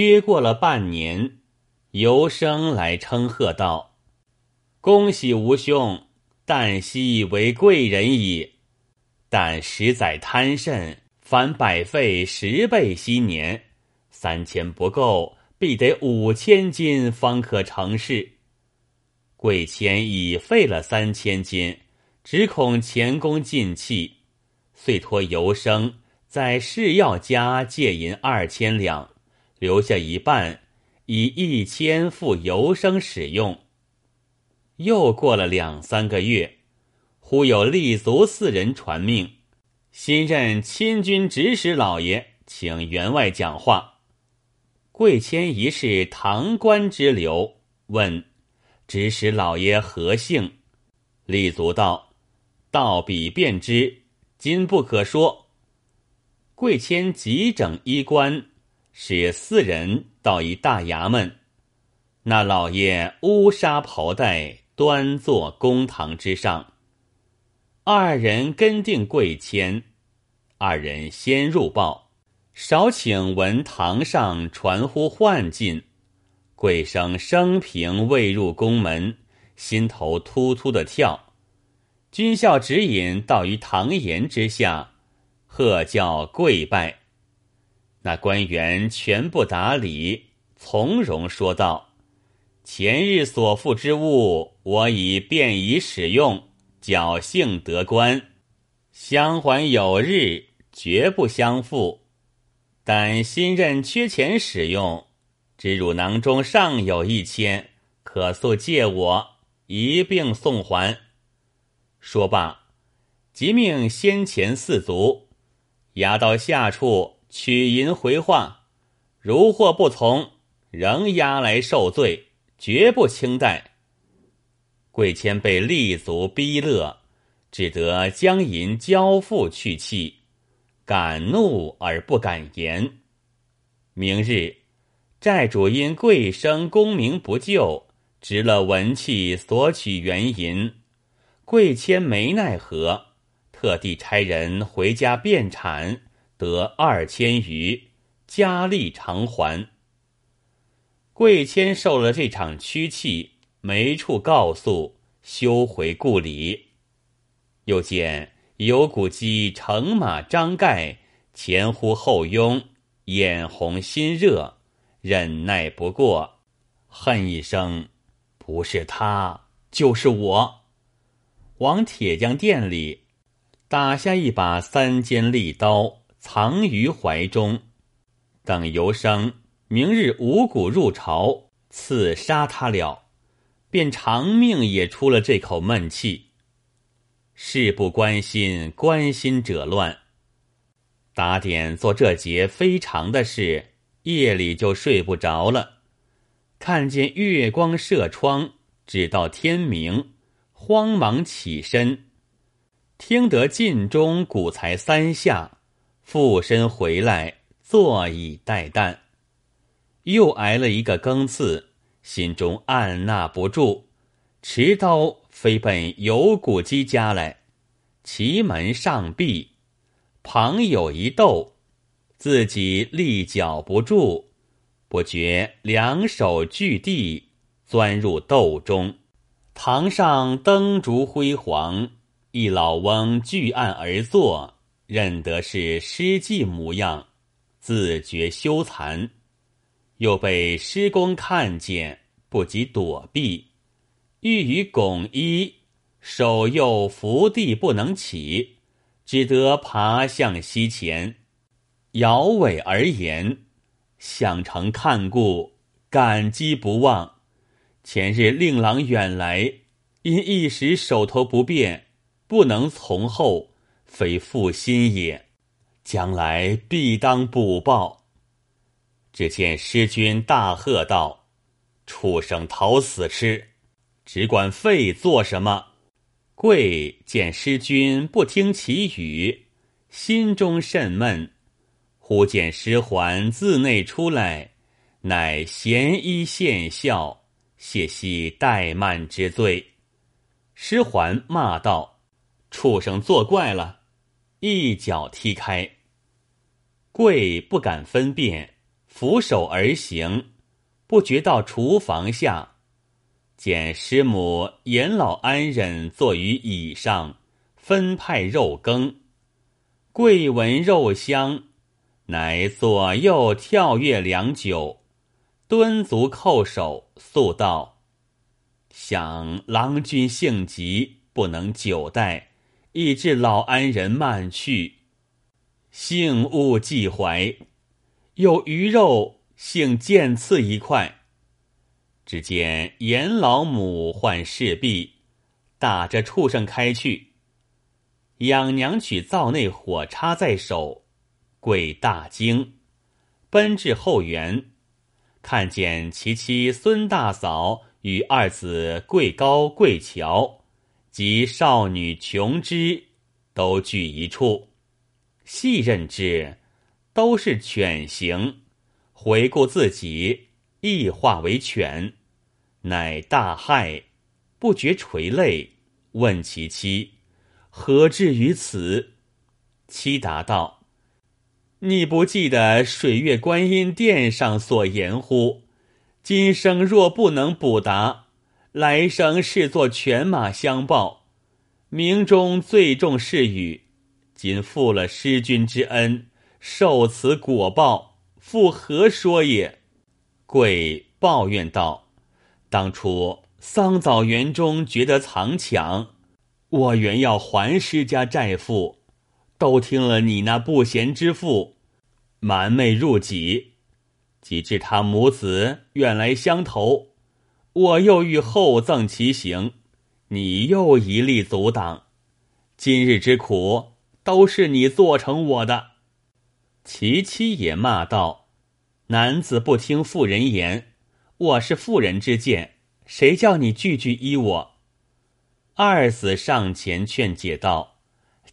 约过了半年，游生来称贺道：“恭喜吴兄，旦夕为贵人矣。但实在贪甚，凡百费十倍昔年，三千不够，必得五千金方可成事。贵谦已费了三千金，只恐前功尽弃，遂托游生。”在市药家借银二千两，留下一半，以一千付游生使用。又过了两三个月，忽有立足四人传命，新任亲军指使老爷请员外讲话。贵谦疑是唐官之流，问指使老爷何姓？立足道：“道比便知，今不可说。”贵谦急整衣冠，使四人到一大衙门。那老爷乌纱袍带，端坐公堂之上。二人跟定贵谦，二人先入报，少请闻堂上传呼唤进。贵生生平未入宫门，心头突突的跳。军校指引到于堂檐之下。贺教跪拜，那官员全不打理，从容说道：“前日所付之物，我已便已使用，侥幸得官，相还有日，绝不相负。但新任缺钱使用，知汝囊中尚有一千，可速借我一并送还。”说罢，即命先前四卒。押到下处取银回话，如或不从，仍押来受罪，绝不轻待。贵谦被立足逼勒，只得将银交付去气，敢怒而不敢言。明日，债主因贵生功名不就，执了文契索取原银，贵谦没奈何。特地差人回家变产，得二千余，加力偿还。贵谦受了这场屈气，没处告诉，休回故里。又见有古鸡乘马张盖，前呼后拥，眼红心热，忍耐不过，恨一声：“不是他，就是我。”往铁匠店里。打下一把三尖利刀，藏于怀中，等游生明日五谷入朝，刺杀他了，便长命也出了这口闷气。事不关心，关心者乱。打点做这节非常的事，夜里就睡不着了。看见月光射窗，直到天明，慌忙起身。听得晋中鼓才三下，附身回来，坐以待旦。又挨了一个更次，心中按捺不住，持刀飞奔有骨鸡家来。奇门上壁，旁有一斗，自己立脚不住，不觉两手据地，钻入斗中。堂上灯烛辉煌。一老翁据案而坐，认得是诗妓模样，自觉羞惭。又被师公看见，不及躲避，欲与拱衣，手又伏地不能起，只得爬向膝前，摇尾而言：“想成看顾，感激不忘。前日令郎远来，因一时手头不便。”不能从后，非负心也。将来必当补报。只见师君大喝道：“畜生讨死吃，只管废做什么？”贵见师君不听其语，心中甚闷。忽见师桓自内出来，乃咸衣献笑，谢息怠慢之罪。师桓骂道。畜生作怪了，一脚踢开。贵不敢分辨，俯首而行，不觉到厨房下，见师母严老安忍坐于椅上，分派肉羹。贵闻肉香，乃左右跳跃良久，蹲足叩首，诉道：“想郎君性急，不能久待，以致老安人慢去，幸勿记怀。”有鱼肉，幸见赐一块。只见严老母唤侍婢，打着畜生开去。养娘取灶内火插在手，贵大惊，奔至后园，看见其妻孙大嫂与二子贵高、贵乔及少女琼枝都聚一处，细认之。都是犬形，回顾自己亦化为犬，乃大骇，不觉垂泪，问其妻何至于此？妻答道：“你不记得水月观音殿上所言乎？今生若不能补答，来生视作犬马相报。冥中最重是与，今负了师君之恩。”受此果报，复何说也？贵抱怨道：“当初桑枣园中觉得藏抢，我原要还施家债负，都听了你那不贤之妇瞒昧入己，及至他母子远来相投，我又欲厚赠其行，你又一力阻挡，今日之苦都是你做成我的。”其妻也骂道：“男子不听妇人言，我是妇人之见，谁叫你句句依我？”二子上前劝解道：“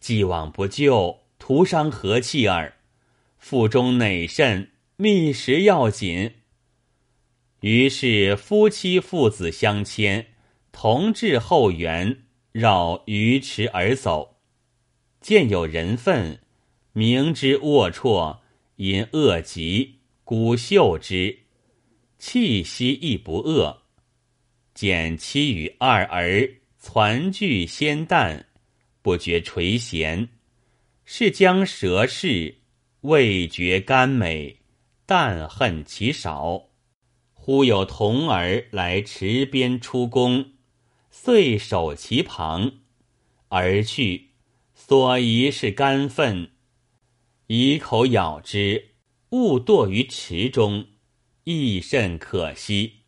既往不咎，徒伤和气耳。腹中馁甚，觅食要紧。”于是夫妻父子相牵，同至后园，绕鱼池而走，见有人粪。明知龌龊，因恶疾，孤嗅之，气息亦不恶。见妻与二儿攒聚鲜淡，不觉垂涎。是将蛇视，味觉甘美，但恨其少。忽有童儿来池边出宫，遂守其旁，而去，所疑是干粪。以口咬之，误堕于池中，亦甚可惜。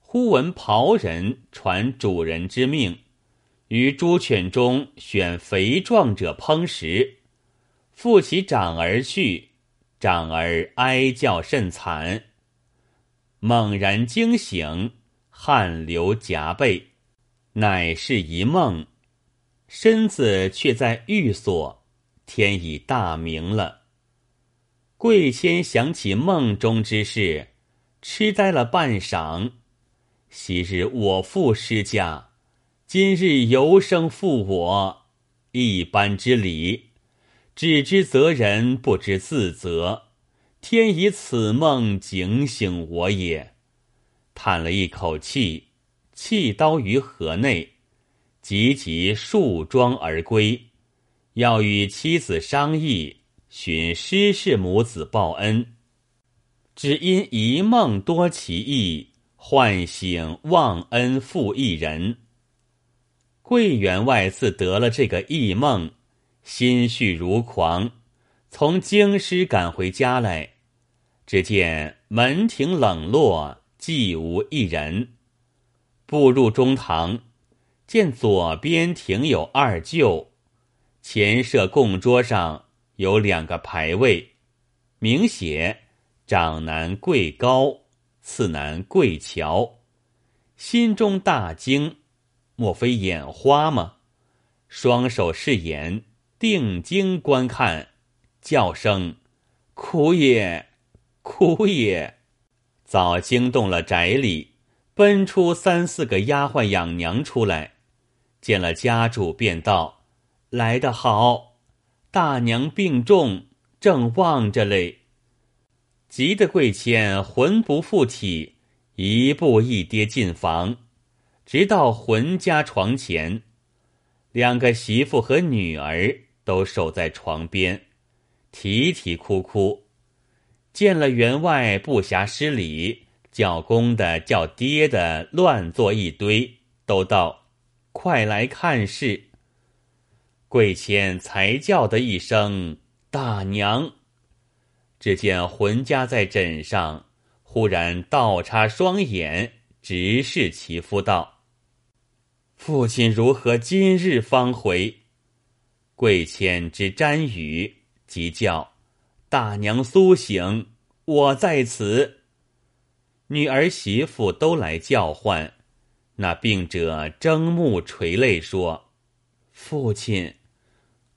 忽闻庖人传主人之命，于猪犬中选肥壮者烹食，复其长而去，长儿哀叫甚惨。猛然惊醒，汗流浃背，乃是一梦，身子却在寓所。天已大明了。贵谦想起梦中之事，痴呆了半晌。昔日我父失家，今日犹生负我，一般之理，只知责人，不知自责。天以此梦警醒我也。叹了一口气，弃刀于河内，急急束装而归。要与妻子商议，寻施氏母子报恩，只因一梦多奇异，唤醒忘恩负义人。桂员外自得了这个异梦，心绪如狂，从京师赶回家来，只见门庭冷落，寂无一人。步入中堂，见左边停有二舅。前设供桌上有两个牌位，明写长男贵高，次男贵乔。心中大惊，莫非眼花吗？双手是眼，定睛观看，叫声“苦也，苦也”，早惊动了宅里，奔出三四个丫鬟养娘出来，见了家主，便道。来得好，大娘病重，正望着嘞。急得贵谦魂不附体，一步一跌进房，直到魂家床前，两个媳妇和女儿都守在床边，啼啼哭哭，见了员外不暇施礼，叫公的叫爹的乱作一堆，都道：“快来看事。”贵谦才叫的一声“大娘”，只见浑家在枕上，忽然倒插双眼，直视其夫道：“父亲如何今日方回？”贵谦之瞻语，即叫：“大娘苏醒，我在此。”女儿媳妇都来叫唤，那病者睁目垂泪说。父亲，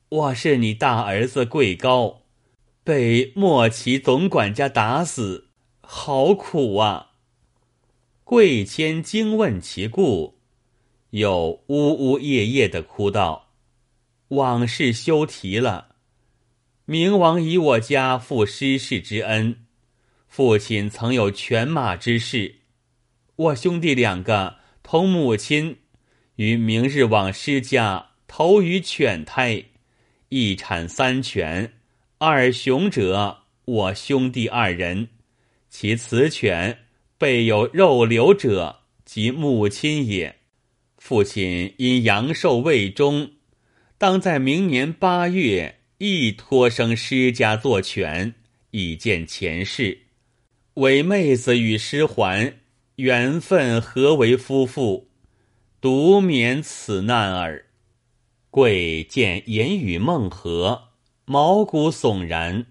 我是你大儿子贵高，被莫奇总管家打死，好苦啊！贵谦惊问其故，又呜呜咽咽的哭道：“往事休提了，明王以我家负失事之恩，父亲曾有犬马之事，我兄弟两个同母亲，于明日往师家。”投于犬胎，一产三犬，二雄者我兄弟二人，其雌犬备有肉瘤者，即母亲也。父亲因阳寿未终，当在明年八月亦托生施家作犬，以见前世。为妹子与师还，缘分何为夫妇，独免此难耳。贵见言语梦合，毛骨悚然，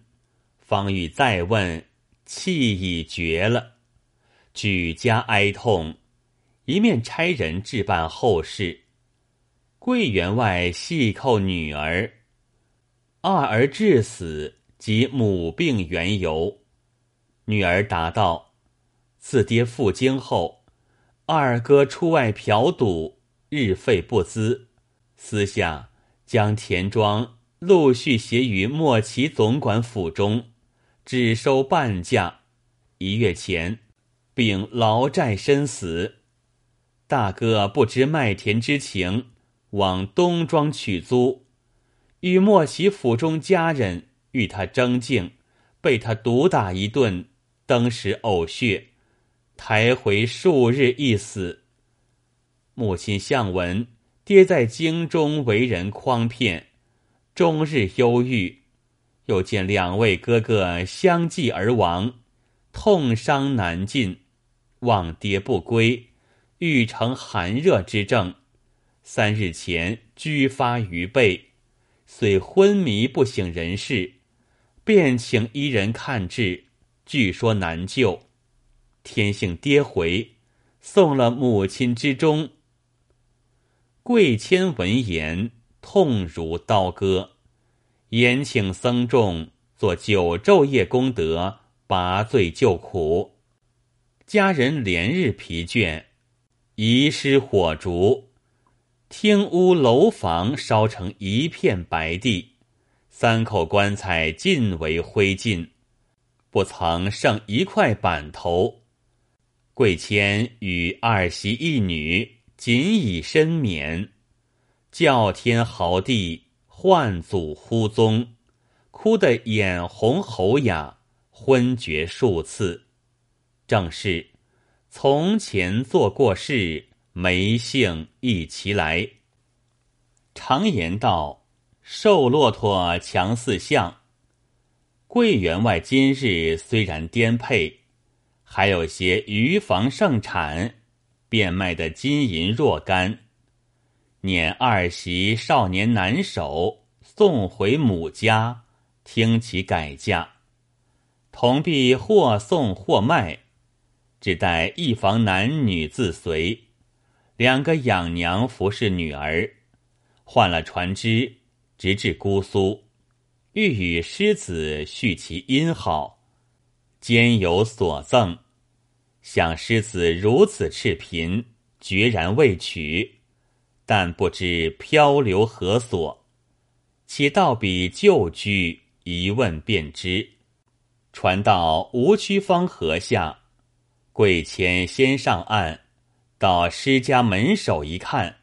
方欲再问，气已绝了，举家哀痛，一面差人置办后事。贵员外细叩女儿，二儿致死及母病缘由。女儿答道：“自爹赴京后，二哥出外嫖赌，日费不资。”私下将田庄陆续写于莫奇总管府中，只收半价。一月前，并劳债身死。大哥不知卖田之情，往东庄取租，与莫喜府中家人与他争竞，被他毒打一顿，登时呕血，抬回数日一死。母亲向闻。爹在京中为人诓骗，终日忧郁，又见两位哥哥相继而亡，痛伤难尽，望爹不归，欲成寒热之症。三日前居发于背，虽昏迷不省人事，便请医人看治，据说难救。天性跌回，送了母亲之终。贵谦闻言，痛如刀割，延请僧众做九昼夜功德，拔罪救苦。家人连日疲倦，遗失火烛，厅屋楼房烧成一片白地，三口棺材尽为灰烬，不曾剩一块板头。贵谦与二媳一女。仅以身免，叫天嚎地，唤祖呼宗，哭得眼红喉哑，昏厥数次。正是从前做过事，梅杏一齐来。常言道：“瘦骆驼强似象。”桂员外今日虽然颠沛，还有些鱼房盛产。变卖的金银若干，撵二媳少年难守，送回母家，听其改嫁，同必或送或卖，只待一房男女自随，两个养娘服侍女儿，换了船只，直至姑苏，欲与狮子续其姻好，兼有所赠。想狮子如此赤贫，决然未娶，但不知漂流何所。且到彼旧居一问便知。船到吴曲方河下，贵谦先上岸，到施家门首一看，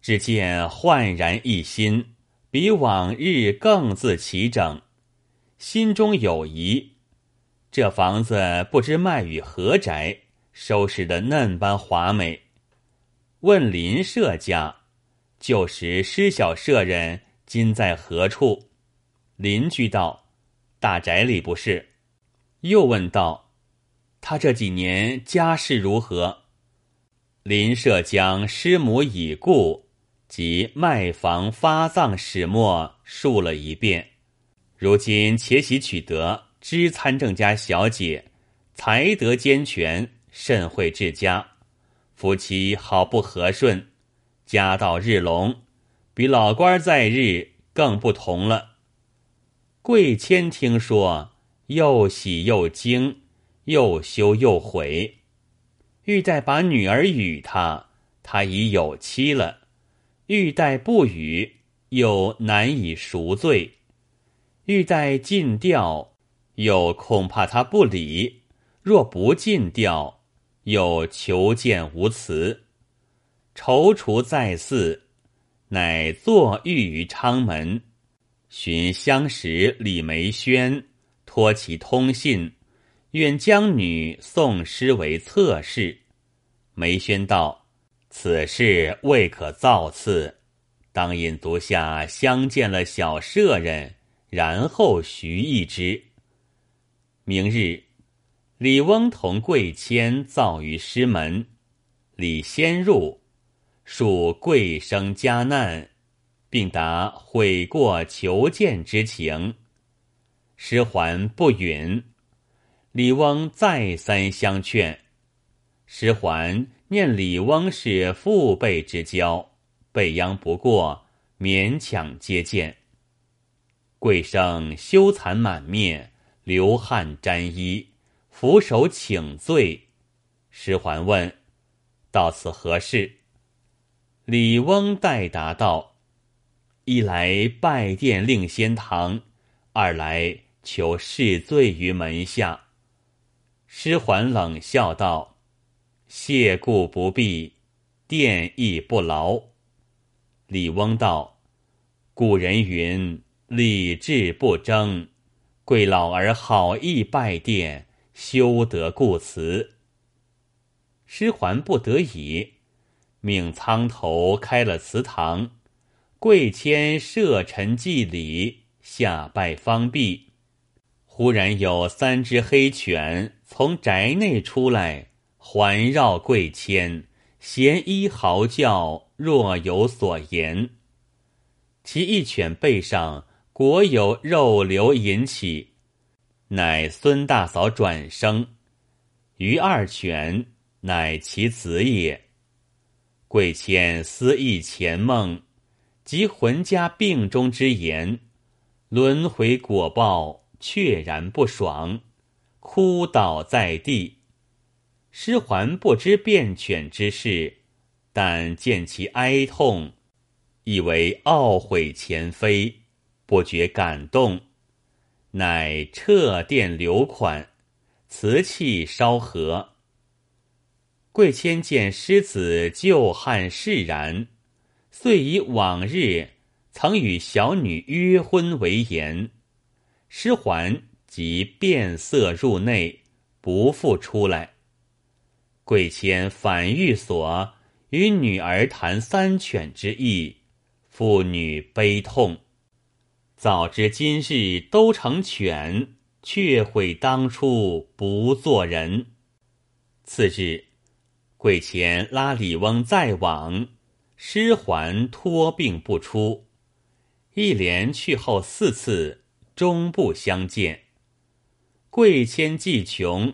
只见焕然一新，比往日更自齐整，心中有疑：这房子不知卖与何宅，收拾得嫩般华美。问邻舍家，旧时施小舍人今在何处？邻居道：“大宅里不是。”又问道：“他这几年家世如何？”林舍将师母已故及卖房发葬始末述了一遍。如今且喜取得知参政家小姐，才德兼全，甚会治家，夫妻好不和顺，家道日隆，比老官在日更不同了。贵谦听说。又喜又惊，又羞又悔，欲待把女儿与他，他已有妻了；欲待不与，又难以赎罪；欲待尽调，又恐怕他不理；若不尽调，又求见无辞。踌躇再四，乃坐浴于昌门，寻相识李梅轩。托其通信，愿将女送师为侧室。梅轩道：“此事未可造次，当引足下相见了小舍人，然后徐议之。”明日，李翁同贵谦造于师门，李先入，述贵生家难，并答悔过求见之情。师还不允，李翁再三相劝，师还念李翁是父辈之交，被央不过，勉强接见。贵生羞惭满面，流汗沾衣，俯首请罪。师还问：“到此何事？”李翁代答道：“一来拜殿令仙堂，二来。”求释罪于门下。师还冷笑道：“谢故不必，殿亦不劳。”李翁道：“古人云，礼智不争。贵老儿好意拜殿，休得故辞。”师还不得已，命仓头开了祠堂，贵谦设陈祭礼，下拜方毕。忽然有三只黑犬从宅内出来，环绕贵谦，衔衣嚎叫，若有所言。其一犬背上果有肉瘤引起，乃孙大嫂转生；余二犬乃其子也。贵谦思忆前梦及魂家病中之言，轮回果报。确然不爽，哭倒在地。师还不知变犬之事，但见其哀痛，以为懊悔前非，不觉感动，乃撤殿留款，辞气稍和。贵谦见师子旧汉释然，遂以往日曾与小女约婚为言。师还即变色入内，不复出来。贵谦反寓所，与女儿谈三犬之意，父女悲痛。早知今日都成犬，却悔当初不做人。次日，贵谦拉李翁再往，师还托病不出，一连去后四次。终不相见。贵谦既穷，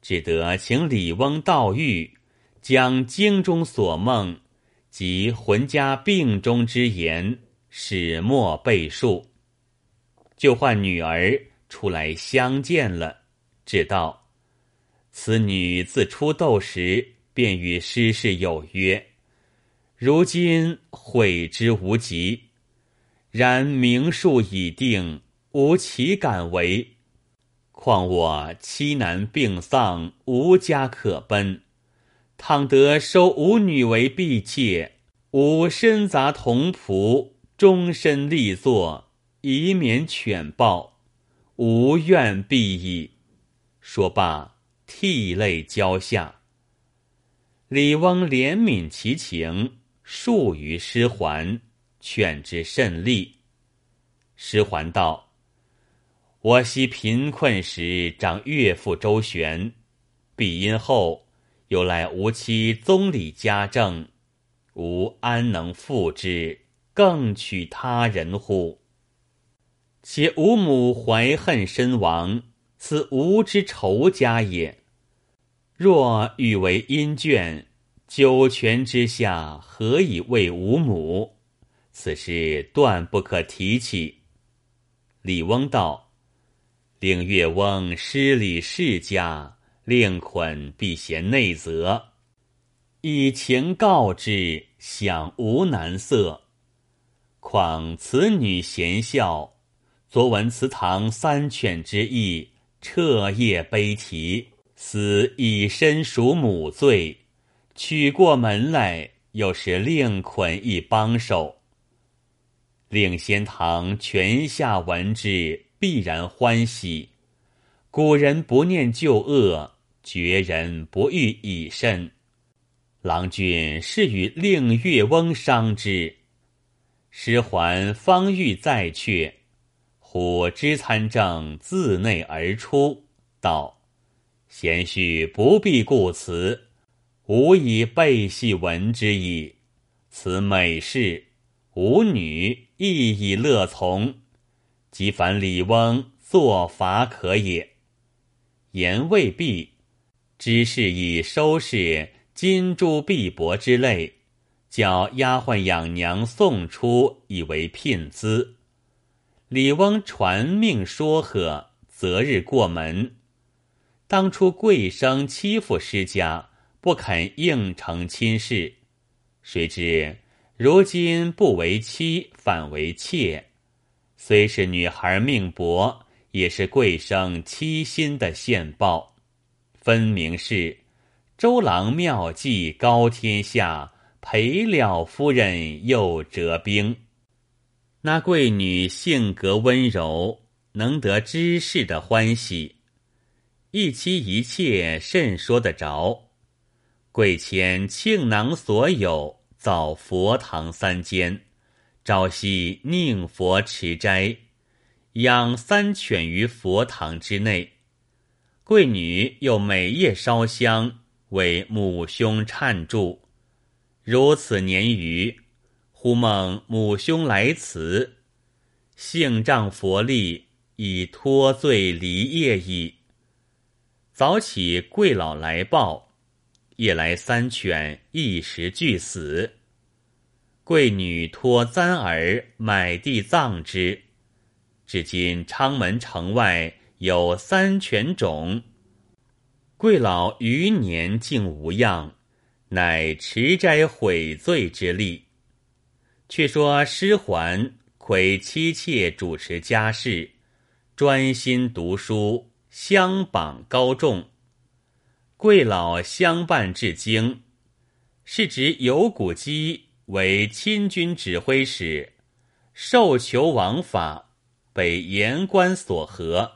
只得请李翁道遇，将经中所梦及浑家病中之言始末背述，就唤女儿出来相见了，只道：此女自出斗时便与师事有约，如今悔之无及，然名数已定。吾岂敢为？况我妻男病丧，无家可奔。倘得收吾女为婢妾，吾身杂童仆，终身立作，以免犬暴，无怨必矣。说罢，涕泪交下。李翁怜悯其情，数于师还，劝之甚利。师还道：“我昔贫困时，长岳父周旋，必因后。”有赖吾妻宗理家政，吾安能负之？更娶他人乎？且吾母怀恨身亡，此吾之仇家也。若欲为阴眷，九泉之下何以为吾母？此事断不可提起。李翁道：“令岳翁失礼世家。”令捆必嫌内责，以情告之，想无难色。况此女贤孝，昨闻祠堂三犬之意，彻夜悲啼，思以身赎母罪，娶过门来，又是令捆一帮手。令仙堂泉下闻之，必然欢喜。古人不念旧恶。绝人不欲以身，郎君是与令岳翁商之。师还方欲再却，虎之参政自内而出，道：“贤婿不必顾辞，吾以背戏闻之矣。此美事，吾女亦以乐从。即凡李翁作法可也。”言未毕。只是以收拾金珠碧帛之类，叫丫鬟养娘送出，以为聘资。李翁传命说和，择日过门。当初贵生欺负师家，不肯应承亲事，谁知如今不为妻，反为妾。虽是女孩命薄，也是贵生欺心的现报。分明是周郎妙计高天下，陪了夫人又折兵。那贵女性格温柔，能得知事的欢喜，一妻一妾甚说得着。贵谦庆囊所有，造佛堂三间，朝夕宁佛持斋，养三犬于佛堂之内。贵女又每夜烧香为母兄忏祝，如此年余，忽梦母兄来辞，幸仗佛力，已脱罪离业矣。早起贵老来报，夜来三犬一时俱死。贵女托簪儿买地葬之，至今昌门城外。有三犬冢，贵老余年竟无恙，乃持斋悔罪之力。却说师还魁妻妾主持家事，专心读书，相榜高中。贵老相伴至京，是指有古基为亲军指挥使，受求王法，被言官所合。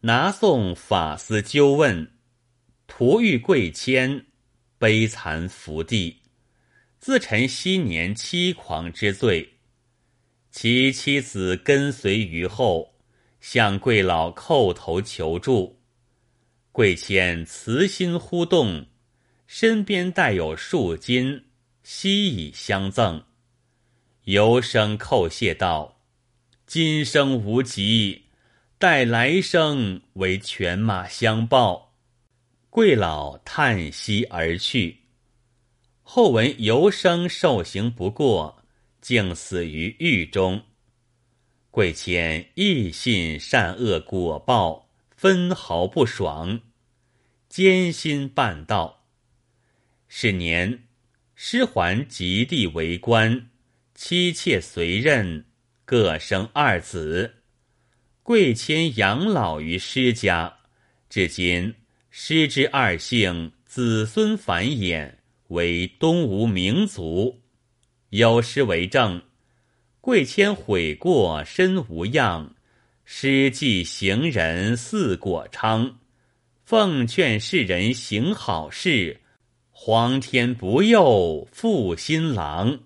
拿送法司纠问，徒遇贵谦，悲惨伏地，自陈昔年凄狂之罪。其妻子跟随于后，向贵老叩头求助。贵谦慈心忽动，身边带有数金，悉以相赠。由生叩谢道：“今生无疾。”待来生为犬马相报，贵老叹息而去。后闻游生受刑不过，竟死于狱中。贵谦亦信善恶果报，分毫不爽，艰辛办道。是年，师还及地为官，妻妾随任，各生二子。贵谦养老于师家，至今师之二姓子孙繁衍，为东吴名族。有诗为证：“贵谦悔过身无恙，施记行人似果昌。奉劝世人行好事，皇天不佑负心郎。”